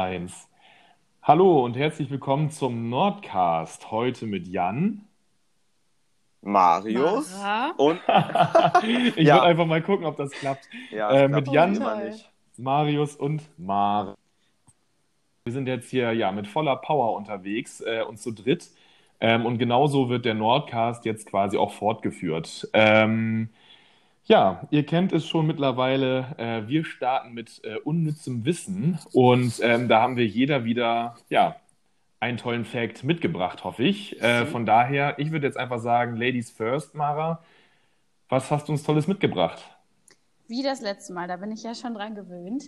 Eins. Hallo und herzlich willkommen zum Nordcast. Heute mit Jan. Marius Mara. und Ich Ja. wollte einfach mal gucken, ob das klappt. ja, Äh, ich glaub, mit Jan. das. Marius und Mara. Wir sind jetzt hier ja mit voller Power unterwegs äh, und zu dritt. Ähm, und genauso wird der Nordcast jetzt quasi auch fortgeführt. Ähm, ja, ihr kennt es schon mittlerweile. Äh, wir starten mit äh, unnützem Wissen und ähm, da haben wir jeder wieder ja einen tollen Fact mitgebracht, hoffe ich. Äh, von daher, ich würde jetzt einfach sagen, Ladies first, Mara. Was hast du uns Tolles mitgebracht? Wie das letzte Mal, da bin ich ja schon dran gewöhnt.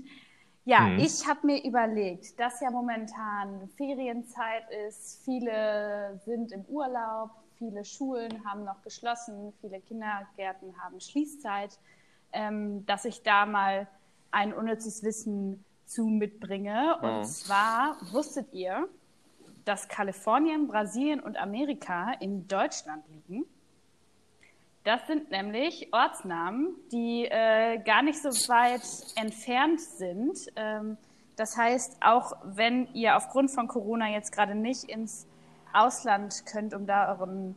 Ja, Mhm. ich habe mir überlegt, dass ja momentan Ferienzeit ist, viele sind im Urlaub, viele Schulen haben noch geschlossen, viele Kindergärten haben Schließzeit, ähm, dass ich da mal ein unnützes Wissen zu mitbringe. Und Mhm. zwar wusstet ihr, dass Kalifornien, Brasilien und Amerika in Deutschland liegen? Das sind nämlich Ortsnamen, die äh, gar nicht so weit entfernt sind. Ähm, das heißt, auch wenn ihr aufgrund von Corona jetzt gerade nicht ins Ausland könnt, um da euren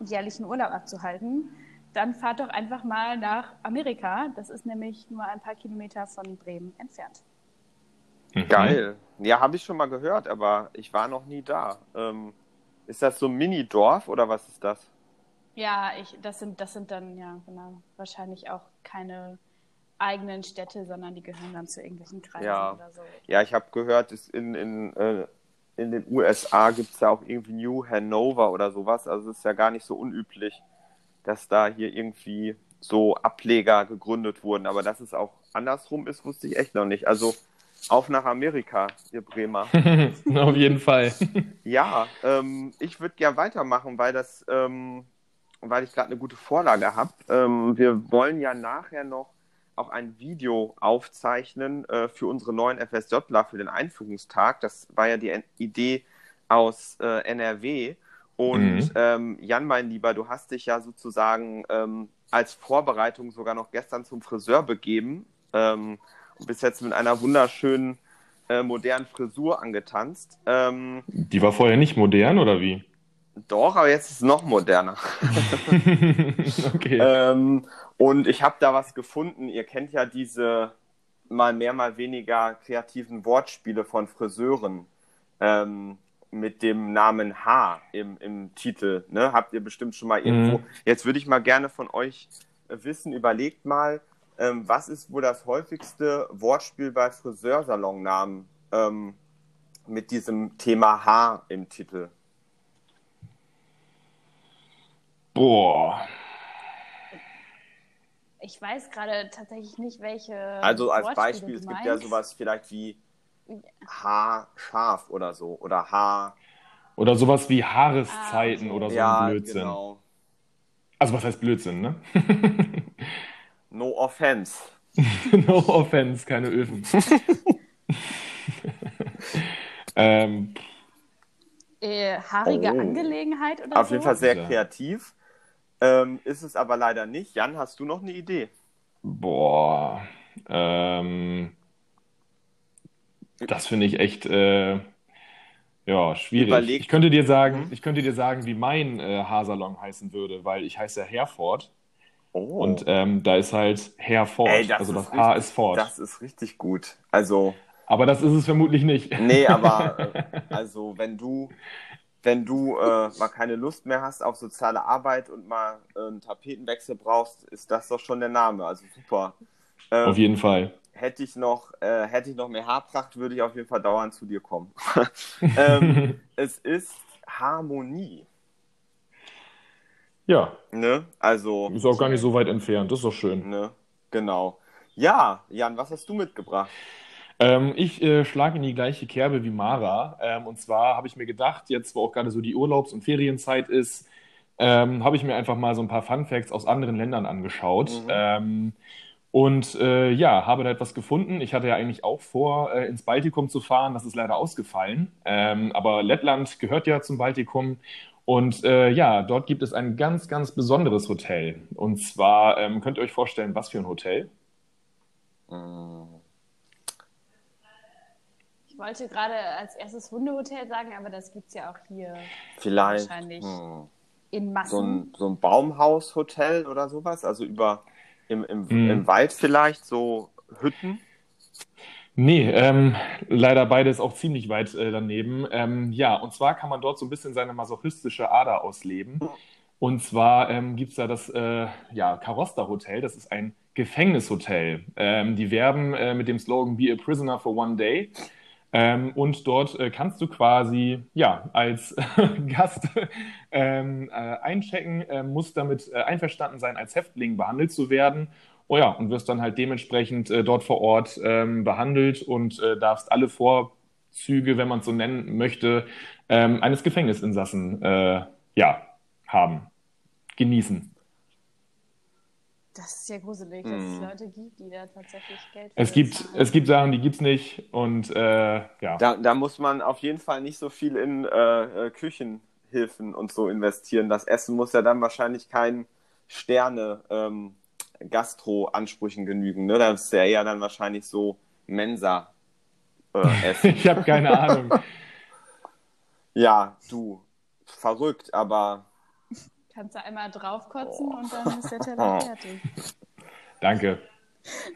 jährlichen Urlaub abzuhalten, dann fahrt doch einfach mal nach Amerika. Das ist nämlich nur ein paar Kilometer von Bremen entfernt. Mhm. Geil. Ja, habe ich schon mal gehört, aber ich war noch nie da. Ähm, ist das so ein Mini-Dorf oder was ist das? Ja, ich, das sind, das sind dann ja genau wahrscheinlich auch keine eigenen Städte, sondern die gehören dann zu irgendwelchen Kreisen Ja. oder so. Ja, ich habe gehört, es in, in, äh, in den USA gibt es ja auch irgendwie New Hanover oder sowas. Also es ist ja gar nicht so unüblich, dass da hier irgendwie so Ableger gegründet wurden. Aber dass es auch andersrum ist, wusste ich echt noch nicht. Also auf nach Amerika, ihr Bremer. Auf jeden Fall. Ja, ähm, ich würde gern weitermachen, weil das, ähm, weil ich gerade eine gute Vorlage habe. Ähm, wir wollen ja nachher noch auch ein Video aufzeichnen äh, für unsere neuen FSJler für den Einführungstag. Das war ja die Idee aus äh, NRW. Und Mhm. ähm, Jan, mein Lieber, du hast dich ja sozusagen ähm, als Vorbereitung sogar noch gestern zum Friseur begeben ähm, und bist jetzt mit einer wunderschönen äh, modernen Frisur angetanzt. Ähm, Die war vorher nicht modern, oder wie? Doch, aber jetzt ist es noch moderner. okay. Ähm, und ich habe da was gefunden. Ihr kennt ja diese mal mehr, mal weniger kreativen Wortspiele von Friseuren ähm, mit dem Namen H im, im Titel. Ne? Habt ihr bestimmt schon mal irgendwo. Mhm. Jetzt würde ich mal gerne von euch wissen, überlegt mal, ähm, was ist wohl das häufigste Wortspiel bei Friseursalonnamen ähm, mit diesem Thema H im Titel? Boah. Ich weiß gerade tatsächlich nicht, welche. Also als Wortspiele Beispiel, es gibt ja sowas vielleicht wie Haar scharf oder so oder Haar. Oder sowas wie Haareszeiten Ah, okay. oder so ja, ein Blödsinn. genau. Also was heißt Blödsinn, ne? No offense. no offense, keine Öfen. ähm, Äh, haarige Oh. Angelegenheit oder Auf so? jeden Fall sehr Ja. kreativ. Ähm, ist es aber leider nicht. Jan, hast du noch eine Idee? boah. Ähm, das finde ich echt äh, ja, schwierig. Überleg- Ich könnte dir sagen, Mhm. ich könnte dir sagen, wie mein äh, Haarsalon heißen würde, weil ich heiße Herford Oh, und ähm, da ist halt Herford. Ey, das also das ist H richtig- ist Ford. das ist richtig gut. Also, Aber das ist es vermutlich nicht. nee, aber also wenn du, wenn du äh, mal keine Lust mehr hast auf soziale Arbeit und mal äh, einen Tapetenwechsel brauchst, ist das doch schon der Name. Also super. Ähm, Auf jeden Fall. hätte ich noch, äh, hätte ich noch mehr Haarpracht, würde ich auf jeden Fall dauernd zu dir kommen. ähm, es ist Harmonie. Ja, Ne? Also, ist auch gar nicht so weit entfernt. Das ist doch schön. ne? Genau. Ja, Jan, was hast du mitgebracht? Ähm, ich äh, schlage in die gleiche Kerbe wie Mara. Ähm, und zwar habe ich mir gedacht, jetzt wo auch gerade so die Urlaubs- und Ferienzeit ist, ähm, habe ich mir einfach mal so ein paar Fun Facts aus anderen Ländern angeschaut. Mhm. Ähm, und äh, ja, habe da etwas gefunden. Ich hatte ja eigentlich auch vor, äh, ins Baltikum zu fahren. Das ist leider ausgefallen. Ähm, aber Lettland gehört ja zum Baltikum. Und äh, ja, dort gibt es ein ganz, ganz besonderes Hotel. Und zwar ähm, könnt ihr euch vorstellen, was für ein Hotel? Hm. Ich wollte gerade als erstes Hundehotel sagen, aber das gibt es ja auch hier Vielleicht wahrscheinlich hm, in Massen. so ein, so ein Baumhaushotel oder sowas, also über im, im, Hm. im Wald vielleicht, so Hütten. Nee, ähm, leider beides auch ziemlich weit äh, daneben. Ähm, ja, und zwar kann man dort so ein bisschen seine masochistische Ader ausleben. Und zwar ähm, gibt es da das äh, ja, Carosta Hotel, das ist ein Gefängnishotel. Ähm, die werben äh, mit dem Slogan Be a Prisoner for One Day. Ähm, und dort äh, kannst du quasi ja als Gast ähm, äh, einchecken, äh, musst damit äh, einverstanden sein, als Häftling behandelt zu werden. Oh ja, und wirst dann halt dementsprechend äh, dort vor Ort ähm, behandelt und äh, darfst alle Vorzüge, wenn man es so nennen möchte, ähm, eines Gefängnisinsassen ja, haben, genießen. Das ist ja gruselig, dass es Hm. Leute gibt, die da tatsächlich Geld Es gibt, zahlen. es gibt Sachen, die gibt's nicht und äh, ja. Da, da muss man auf jeden Fall nicht so viel in äh, äh, Küchenhilfen und so investieren. Das Essen muss ja dann wahrscheinlich kein Sterne ähm, Gastro-Ansprüchen genügen. Ne? Das ist ja eher dann wahrscheinlich so Mensa äh, Essen. Ich habe keine Ahnung. ja, du, verrückt, aber Kannst du einmal draufkotzen Oh. und dann ist der Teller fertig. Danke.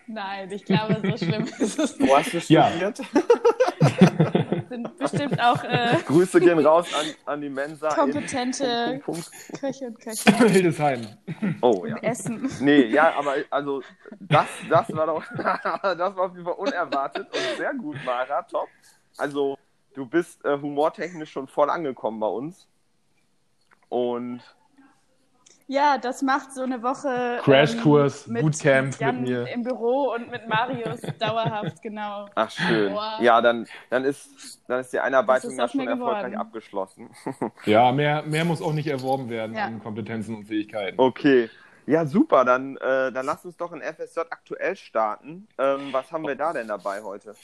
Nein, ich glaube, so schlimm ist es nicht. wo hast du Ja. studiert? sind bestimmt auch äh, Grüße gehen raus an, an die Mensa. kompetente Punkt, Punkt, Köche und Köche Hildesheim. Oh ja. im Essen. Nee, ja, aber also das, das war doch, das war auf jeden Fall unerwartet und sehr gut, Mara, top. Also du bist äh, humortechnisch schon voll angekommen bei uns. Und Ja, das macht so eine Woche Crashkurs, ähm, mit Bootcamp Jan mit mir. im Büro und mit Marius dauerhaft, genau. ach schön. Boah. Ja, dann, dann ist dann ist die Einarbeitung ja schon erfolgreich geworden. abgeschlossen. Ja, mehr, mehr muss auch nicht erworben werden Ja. an Kompetenzen und Fähigkeiten. Okay. Ja, super. Dann, äh, dann lass uns doch in FSJ aktuell starten. Ähm, was haben wir da denn dabei heute?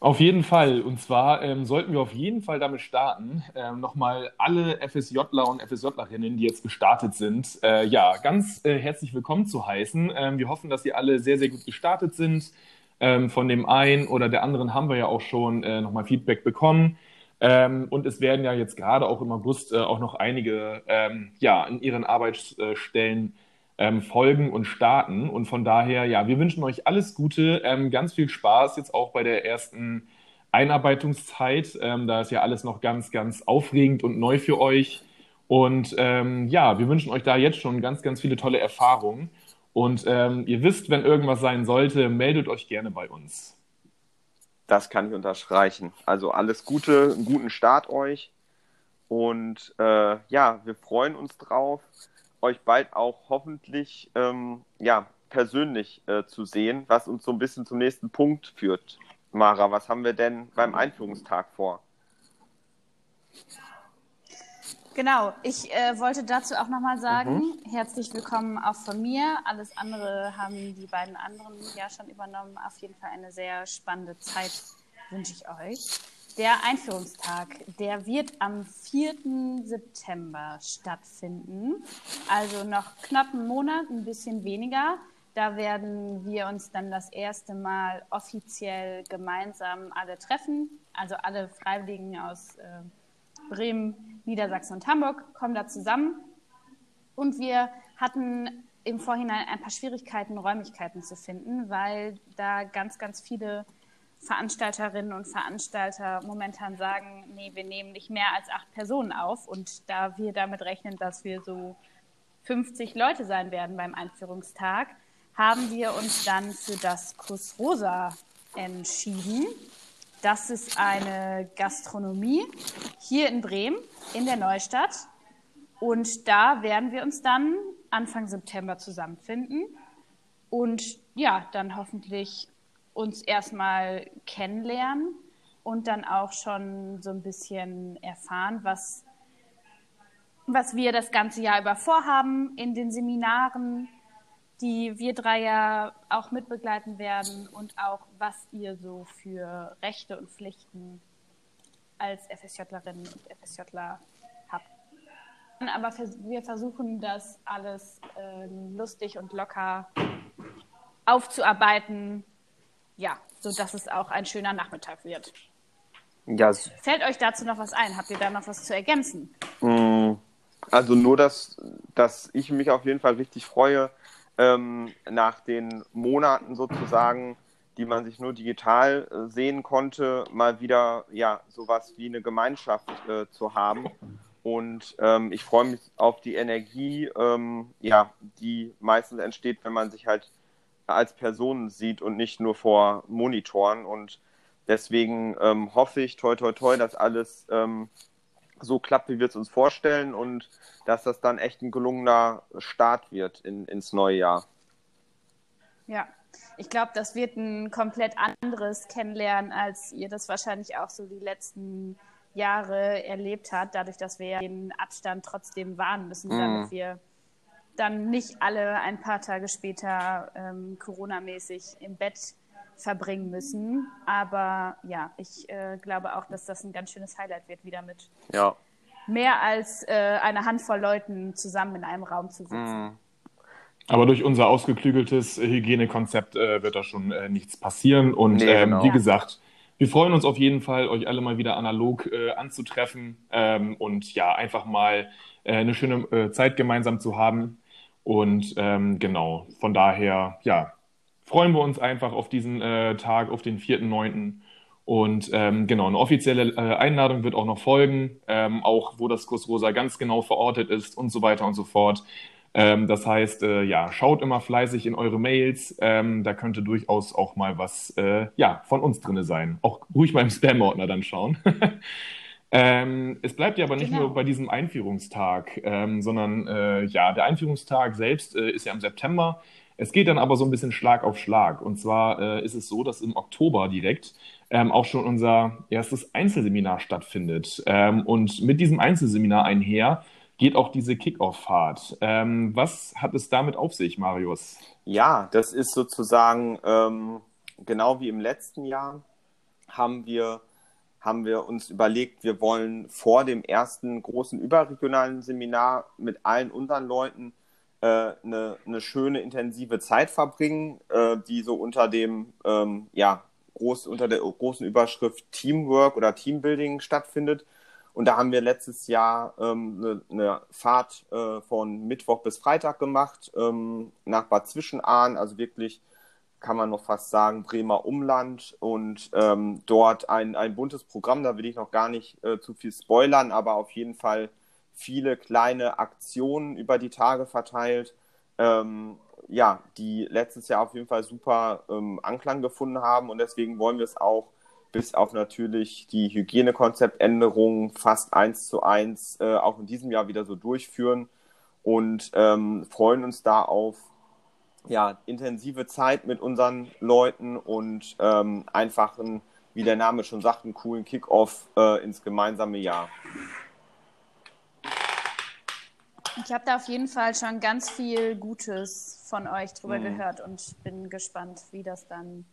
Auf jeden Fall. Und zwar ähm, sollten wir auf jeden Fall damit starten, ähm, nochmal alle FSJler und FSJlerinnen, die jetzt gestartet sind, äh, ja, ganz äh, herzlich willkommen zu heißen. Ähm, wir hoffen, dass ihr alle sehr, sehr gut gestartet sind. Ähm, von dem einen oder der anderen haben wir ja auch schon äh, nochmal Feedback bekommen. Ähm, und es werden ja jetzt gerade auch im August äh, auch noch einige ähm, ja, in ihren Arbeitsstellen ähm, folgen und starten. Und von daher, ja, wir wünschen euch alles Gute, ähm, ganz viel Spaß jetzt auch bei der ersten Einarbeitungszeit. Ähm, da ist ja alles noch ganz, ganz aufregend und neu für euch. Und ähm, ja, wir wünschen euch da jetzt schon ganz, ganz viele tolle Erfahrungen. Und ähm, ihr wisst, wenn irgendwas sein sollte, meldet euch gerne bei uns. Das kann ich unterstreichen. Also alles Gute, einen guten Start euch. Und äh, ja, wir freuen uns drauf, euch bald auch hoffentlich ähm, ja, persönlich äh, zu sehen, was uns so ein bisschen zum nächsten Punkt führt. Mara, was haben wir denn beim Einführungstag vor? Genau, ich äh, wollte dazu auch nochmal sagen, herzlich willkommen auch von mir. Alles andere haben die beiden anderen ja schon übernommen. Auf jeden Fall eine sehr spannende Zeit wünsche ich euch. Der Einführungstag, der wird am 4. September stattfinden. Also noch knapp einen Monat, ein bisschen weniger. Da werden wir uns dann das erste Mal offiziell gemeinsam alle treffen. Also alle Freiwilligen aus äh, Bremen, Niedersachsen und Hamburg kommen da zusammen. Und wir hatten im Vorhinein ein paar Schwierigkeiten, Räumlichkeiten zu finden, weil da ganz, ganz viele Veranstalterinnen und Veranstalter momentan sagen, nee, wir nehmen nicht mehr als acht Personen auf. Und da wir damit rechnen, dass wir so 50 Leute sein werden beim Einführungstag, haben wir uns dann für das Kuss Rosa entschieden. Das ist eine Gastronomie hier in Bremen, in der Neustadt. Und da werden wir uns dann Anfang September zusammenfinden und ja, dann hoffentlich uns erstmal kennenlernen und dann auch schon so ein bisschen erfahren, was, was wir das ganze Jahr über vorhaben in den Seminaren, die wir drei ja auch mitbegleiten werden und auch, was ihr so für Rechte und Pflichten als FSJlerinnen und FSJler habt. Aber wir versuchen das alles ähm, lustig und locker aufzuarbeiten, ja, sodass es auch ein schöner Nachmittag wird. Ja. Fällt euch dazu noch was ein? Habt ihr da noch was zu ergänzen? Mm, also nur, dass, dass ich mich auf jeden Fall richtig freue, ähm, nach den Monaten sozusagen, die man sich nur digital äh, sehen konnte, mal wieder ja sowas wie eine Gemeinschaft äh, zu haben. Und ähm, ich freue mich auf die Energie, ähm, ja, die meistens entsteht, wenn man sich halt als Person sieht und nicht nur vor Monitoren. Und deswegen ähm, hoffe ich, toi, toi, toi, dass alles ähm, so klappt, wie wir es uns vorstellen und dass das dann echt ein gelungener Start wird in, ins neue Jahr. Ja, ich glaube, das wird ein komplett anderes Kennenlernen, als ihr das wahrscheinlich auch so die letzten Jahre erlebt habt, dadurch, dass wir den Abstand trotzdem wahren müssen, mhm. damit wir dann nicht alle ein paar Tage später ähm, Corona-mäßig im Bett verbringen müssen. Aber ja, ich äh, glaube auch, dass das ein ganz schönes Highlight wird, wieder mit ja. mehr als äh, eine Handvoll Leuten zusammen in einem Raum zu sitzen. Mhm. Aber durch unser ausgeklügeltes Hygienekonzept äh, wird da schon äh, nichts passieren. Und nee, ähm, genau. wie gesagt, wir freuen uns auf jeden Fall, euch alle mal wieder analog äh, anzutreffen ähm, und ja, einfach mal äh, eine schöne äh, Zeit gemeinsam zu haben. Und ähm, genau, von daher, ja, freuen wir uns einfach auf diesen äh, Tag, auf den 4.9. Und ähm, genau, eine offizielle äh, Einladung wird auch noch folgen, ähm, auch wo das Kurs Rosa ganz genau verortet ist und so weiter und so fort. Ähm, das heißt, äh, ja, schaut immer fleißig in eure Mails. Ähm, da könnte durchaus auch mal was äh, ja, von uns drin sein. Auch ruhig mal im Spam-Ordner dann schauen. Ähm, es bleibt ja aber nicht genau. nur bei diesem Einführungstag, ähm, sondern äh, ja, der Einführungstag selbst äh, ist ja im September. Es geht dann aber so ein bisschen Schlag auf Schlag. Und zwar äh, ist es so, dass im Oktober direkt ähm, auch schon unser erstes Einzelseminar stattfindet. Ähm, und mit diesem Einzelseminar einher geht auch diese Kickoff-Fahrt. Ähm, was hat es damit auf sich, Marius? Ja, das ist sozusagen ähm, genau wie im letzten Jahr haben wir haben wir uns überlegt, wir wollen vor dem ersten großen überregionalen Seminar mit allen unseren Leuten äh, eine, eine schöne intensive Zeit verbringen, äh, die so unter dem ähm, ja groß unter der großen Überschrift Teamwork oder Teambuilding stattfindet. Und da haben wir letztes Jahr ähm, eine, eine Fahrt äh, von Mittwoch bis Freitag gemacht ähm, nach Bad Zwischenahn, also wirklich kann man noch fast sagen, Bremer Umland und ähm, dort ein, ein buntes Programm, da will ich noch gar nicht äh, zu viel spoilern, aber auf jeden Fall viele kleine Aktionen über die Tage verteilt, ähm, ja, die letztes Jahr auf jeden Fall super ähm, Anklang gefunden haben und deswegen wollen wir es auch bis auf natürlich die Hygienekonzeptänderungen fast eins zu eins äh, auch in diesem Jahr wieder so durchführen und ähm, freuen uns da auf ja, intensive Zeit mit unseren Leuten und ähm, einfach, einen, wie der Name schon sagt, einen coolen Kickoff äh, ins gemeinsame Jahr. Ich habe da auf jeden Fall schon ganz viel Gutes von euch drüber mhm. gehört und bin gespannt, wie das dann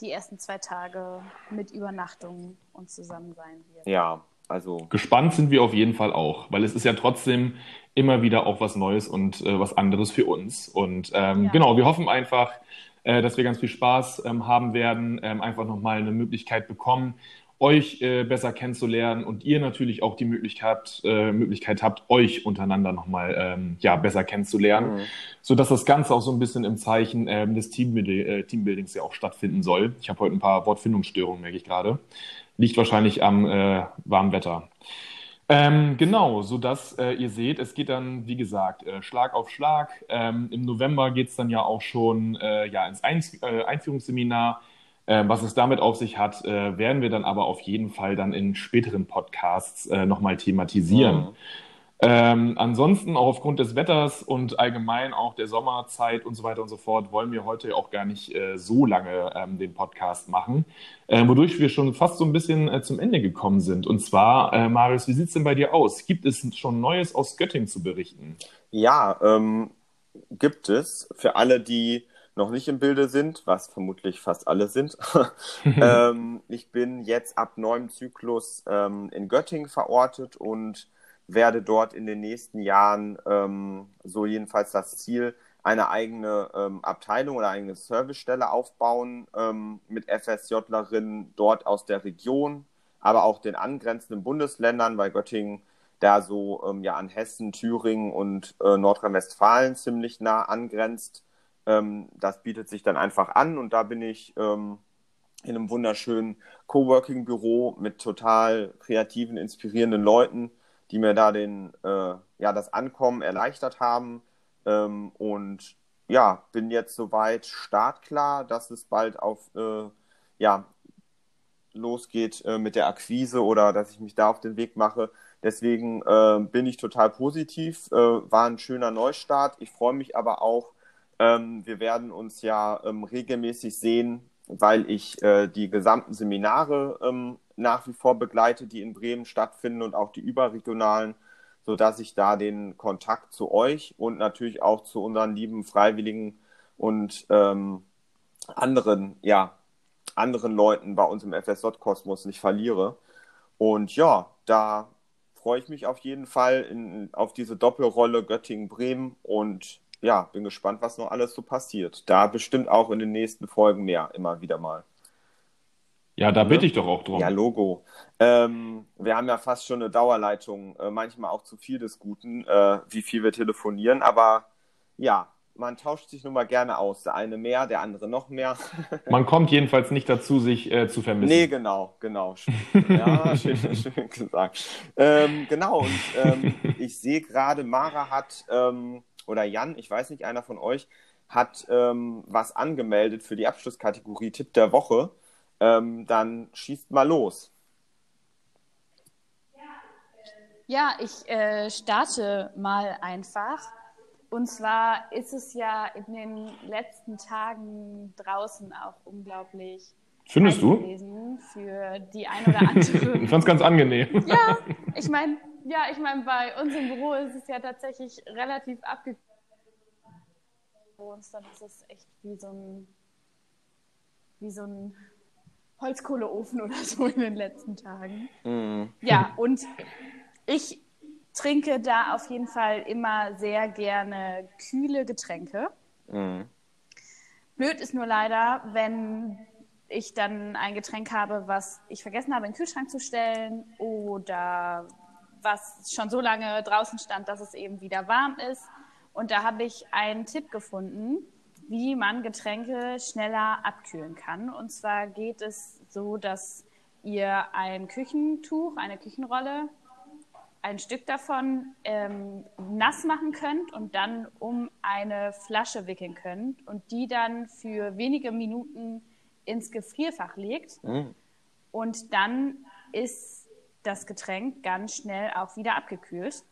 die ersten zwei Tage mit Übernachtung und zusammen sein wird. Ja, also. Gespannt sind wir auf jeden Fall auch, weil es ist ja trotzdem immer wieder auch was Neues und äh, was anderes für uns. Und ähm, ja. genau, wir hoffen einfach, äh, dass wir ganz viel Spaß ähm, haben werden, ähm, einfach nochmal eine Möglichkeit bekommen, euch äh, besser kennenzulernen und ihr natürlich auch die Möglichkeit, äh, Möglichkeit habt, euch untereinander nochmal ähm, ja, besser kennenzulernen, mhm. sodass das Ganze auch so ein bisschen im Zeichen ähm, des äh, Teambuildings ja auch stattfinden soll. Ich habe heute ein paar Wortfindungsstörungen, merke ich gerade. Liegt wahrscheinlich am äh, warmen Wetter. Ähm, genau, sodass äh, ihr seht, es geht dann, wie gesagt, äh, Schlag auf Schlag. Ähm, Im November geht es dann ja auch schon äh, ja, ins Ein äh, Einführungsseminar. Äh, was es damit auf sich hat, äh, werden wir dann aber auf jeden Fall dann in späteren Podcasts äh, nochmal thematisieren. Mhm. Ähm, ansonsten auch aufgrund des Wetters und allgemein auch der Sommerzeit und so weiter und so fort wollen wir heute auch gar nicht äh, so lange ähm, den Podcast machen, äh, wodurch wir schon fast so ein bisschen äh, zum Ende gekommen sind. Und zwar, äh, Marius, wie sieht es denn bei dir aus? Gibt es schon Neues aus Göttingen zu berichten? Ja, ähm, gibt es. Für alle, die noch nicht im Bilde sind, was vermutlich fast alle sind. ähm, ich bin jetzt ab neuem Zyklus ähm, in Göttingen verortet und werde dort in den nächsten Jahren, ähm, so jedenfalls das Ziel, eine eigene ähm, Abteilung oder eine Servicestelle aufbauen ähm, mit FSJlerinnen dort aus der Region, aber auch den angrenzenden Bundesländern, weil Göttingen da so ähm, ja an Hessen, Thüringen und äh, Nordrhein-Westfalen ziemlich nah angrenzt. Ähm, das bietet sich dann einfach an und da bin ich ähm, in einem wunderschönen Coworking-Büro mit total kreativen, inspirierenden Leuten, die mir da den, äh, ja, das Ankommen erleichtert haben. Ähm, und ja, bin jetzt soweit startklar, dass es bald auf äh, ja, losgeht äh, mit der Akquise oder dass ich mich da auf den Weg mache. Deswegen äh, bin ich total positiv. Äh, war ein schöner Neustart. Ich freue mich aber auch. Ähm, wir werden uns ja ähm, regelmäßig sehen, weil ich äh, die gesamten Seminare ähm, nach wie vor begleite, die in Bremen stattfinden und auch die überregionalen, sodass ich da den Kontakt zu euch und natürlich auch zu unseren lieben Freiwilligen und ähm, anderen, ja, anderen Leuten bei uns im FSJ-Kosmos nicht verliere. Und ja, da freue ich mich auf jeden Fall in, auf diese Doppelrolle Göttingen-Bremen und ja, bin gespannt, was noch alles so passiert. Da bestimmt auch in den nächsten Folgen mehr, immer wieder mal. Ja, da bitte ich doch auch drum. Ja, Logo. Ähm, wir haben ja fast schon eine Dauerleitung, äh, manchmal auch zu viel des Guten, äh, wie viel wir telefonieren, aber ja, man tauscht sich nun mal gerne aus. Der eine mehr, der andere noch mehr. man kommt jedenfalls nicht dazu, sich äh, zu vermissen. Nee, genau, genau. Ja, schön, schön gesagt. Ähm, genau, und ähm, ich sehe gerade, Mara hat, ähm, oder Jan, ich weiß nicht, einer von euch, hat ähm, was angemeldet für die Abschlusskategorie Tipp der Woche. Ähm, dann schießt mal los. Ja, ich äh, starte mal einfach. Und zwar ist es ja in den letzten Tagen draußen auch unglaublich Findest du? gewesen für die ein oder andere. ich fand's ganz angenehm. Ja, ich meine, ja, ich meine, bei uns im Büro ist es ja tatsächlich relativ abgekühlt. Dann ist es echt wie so ein, wie so ein Holzkohleofen oder so in den letzten Tagen. Mm. Ja, und ich trinke da auf jeden Fall immer sehr gerne kühle Getränke. Mhm. Blöd ist nur leider, wenn ich dann ein Getränk habe, was ich vergessen habe, in den Kühlschrank zu stellen oder was schon so lange draußen stand, dass es eben wieder warm ist. Und da habe ich einen Tipp gefunden, wie man Getränke schneller abkühlen kann. Und zwar geht es so, dass ihr ein Küchentuch, eine Küchenrolle ein Stück davon ähm, nass machen könnt und dann um eine Flasche wickeln könnt und die dann für wenige Minuten ins Gefrierfach legt. Mhm. Und dann ist das Getränk ganz schnell auch wieder abgekühlt,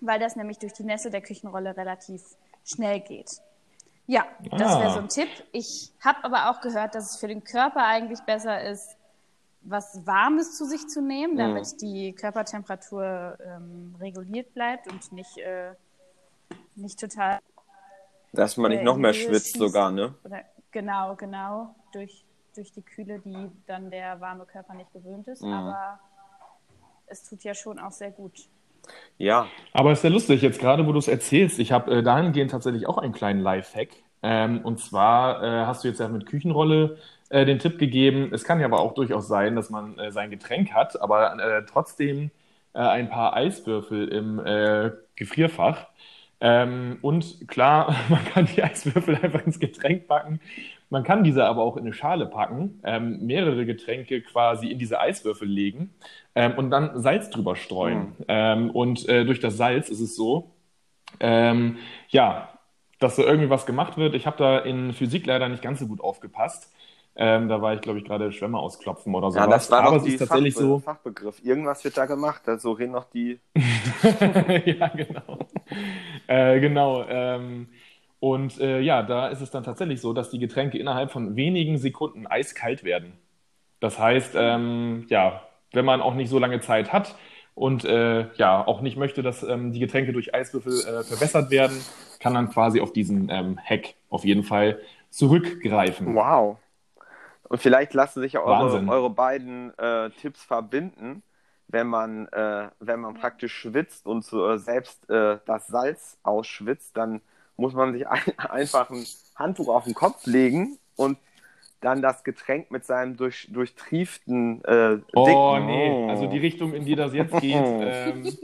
weil das nämlich durch die Nässe der Küchenrolle relativ schnell geht. Ja, das ah. wäre so ein Tipp. Ich habe aber auch gehört, dass es für den Körper eigentlich besser ist, was Warmes zu sich zu nehmen, mhm. damit mhm. die Körpertemperatur ähm, reguliert bleibt und nicht, äh, nicht total. Dass man nicht noch mehr schwitzt, schießt. sogar, ne? Oder, genau, genau. Durch, durch die Kühle, die dann der warme Körper nicht gewöhnt ist. Mhm. Aber es tut ja schon auch sehr gut. Ja. Aber es ist ja lustig, jetzt gerade, wo du es erzählst, ich habe äh, dahingehend tatsächlich auch einen kleinen Lifehack. Ähm, und zwar äh, hast du jetzt ja mit Küchenrolle äh, den Tipp gegeben. Es kann ja aber auch durchaus sein, dass man äh, sein Getränk hat, aber äh, trotzdem äh, ein paar Eiswürfel im Gefrierfach. Ähm, und klar, man kann die Eiswürfel einfach ins Getränk packen. Man kann diese aber auch in eine Schale packen, ähm, mehrere Getränke quasi in diese Eiswürfel legen ähm, und dann Salz drüber streuen. Mhm. und äh, durch das Salz ist es so, ähm, ja, dass da irgendwie was gemacht wird. Ich habe da in Physik leider nicht ganz so gut aufgepasst. Ähm, da war ich, glaube ich, gerade Schwämme ausklopfen oder so. Ja, das war Aber doch die tatsächlich Fachbe so Fachbegriff. Irgendwas wird da gemacht. So also reden noch die. ja, genau. äh, genau. Und äh, ja, da ist es dann tatsächlich so, dass die Getränke innerhalb von wenigen Sekunden eiskalt werden. Das heißt, ähm, ja, wenn man auch nicht so lange Zeit hat und äh, ja auch nicht möchte, dass ähm, die Getränke durch Eiswürfel äh, verbessert werden, kann man quasi auf diesen ähm, Hack auf jeden Fall zurückgreifen. Wow. Und vielleicht lassen sich ja eure, eure beiden äh, Tipps verbinden, wenn man, äh, wenn man praktisch schwitzt und so, äh, selbst äh, das Salz ausschwitzt, dann muss man sich ein, einfach ein Handtuch auf den Kopf legen und dann das Getränk mit seinem durch, durchtrieften äh, Oh, nee. Also die Richtung, in die das jetzt geht, ähm,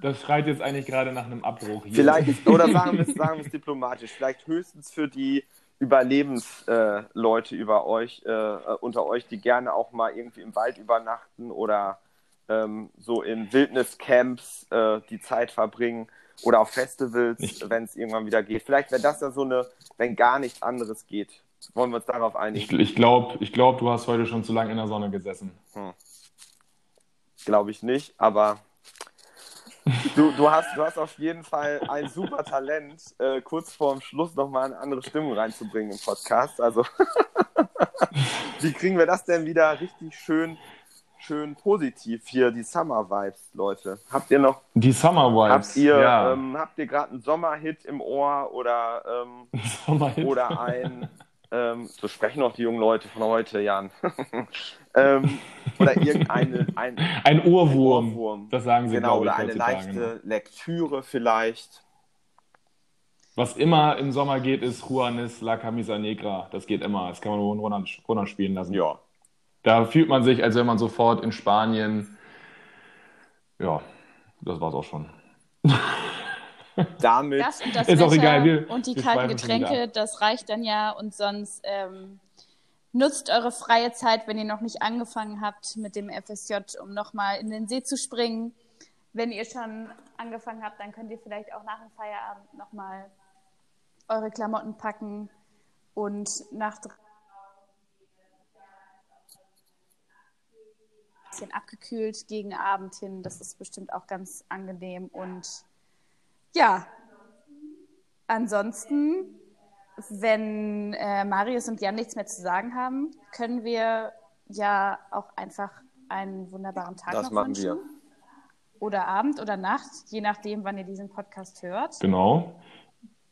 das schreit jetzt eigentlich gerade nach einem Abbruch hier. Vielleicht, oder sagen wir es sagen wir es diplomatisch, vielleicht höchstens für die Überlebensleute äh, über euch, äh, äh, unter euch, die gerne auch mal irgendwie im Wald übernachten oder ähm, so in Wildniscamps äh, die Zeit verbringen oder auf Festivals, Ich- wenn es irgendwann wieder geht. Vielleicht wäre das ja so eine, wenn gar nichts anderes geht. Wollen wir uns darauf Ich, einigen? ich glaube, ich glaub, du hast heute schon zu lange in der Sonne gesessen. Glaube ich nicht, aber du, du, hast, du hast auf jeden Fall ein super Talent, äh, kurz vorm Schluss nochmal eine andere Stimmung reinzubringen im Podcast. Also, wie kriegen wir das denn wieder richtig schön, schön positiv hier, die Summer Vibes, Leute? Habt ihr noch, Die Summer Vibes. habt ihr, ja. ähm, habt ihr gerade einen Sommerhit im Ohr oder, ähm, Sommerhit. oder ein, ähm, so sprechen auch die jungen Leute von heute, Jan. ähm, oder irgendeine, ein, Ein Ohrwurm. Ein Ohrwurm. Das sagen sie, genau, ich, oder eine leichte noch. Lektüre vielleicht. Was immer im Sommer geht, ist Juanes La Camisa Negra. Das geht immer. Das kann man nur runter, runterspielen lassen. Ja. Da fühlt man sich, als wenn man sofort in Spanien. Ja, das war's auch schon. Damit, Das und das Ist auch egal, wir- und die kalten Getränke, das reicht dann ja. Und sonst ähm, nutzt eure freie Zeit, wenn ihr noch nicht angefangen habt mit dem FSJ, um nochmal in den See zu springen. Wenn ihr schon angefangen habt, dann könnt ihr vielleicht auch nach dem Feierabend nochmal eure Klamotten packen und nach drei bisschen abgekühlt gegen Abend hin. Das ist bestimmt auch ganz angenehm. Und ja, ansonsten, wenn äh, Marius und Jan nichts mehr zu sagen haben, können wir ja auch einfach einen wunderbaren Tag Das noch machen wünschen. wir. Oder Abend oder Nacht, je nachdem, wann ihr diesen Podcast hört. Genau.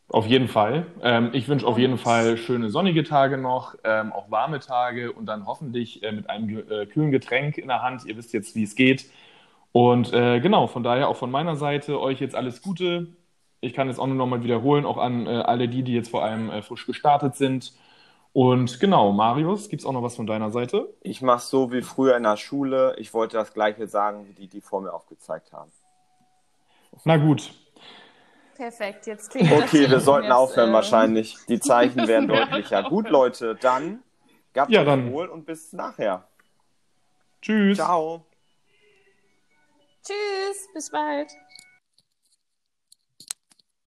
Auf jeden Fall. Ähm, ich wünsche auf jeden Fall schöne sonnige Tage noch, ähm, auch warme Tage und dann hoffentlich äh, mit einem ge- äh, kühlen Getränk in der Hand. Ihr wisst jetzt, wie es geht. Und äh, genau, von daher auch von meiner Seite euch jetzt alles Gute. Ich kann es auch nur noch mal wiederholen, auch an äh, alle die, die jetzt vor allem äh, frisch gestartet sind. Und genau, Marius, gibt es auch noch was von deiner Seite? ich mache so wie früher in der Schule. Ich wollte das gleiche sagen, wie die, die vor mir aufgezeigt haben. Na gut, Perfekt, jetzt klingt das Okay, wir Telefon sollten jetzt, aufhören äh, wahrscheinlich. Die Zeichen werden deutlicher. Gut, Leute, dann gehabt Ja, dann. wohl und bis nachher. tschüss. Ciao. Tschüss, bis bald.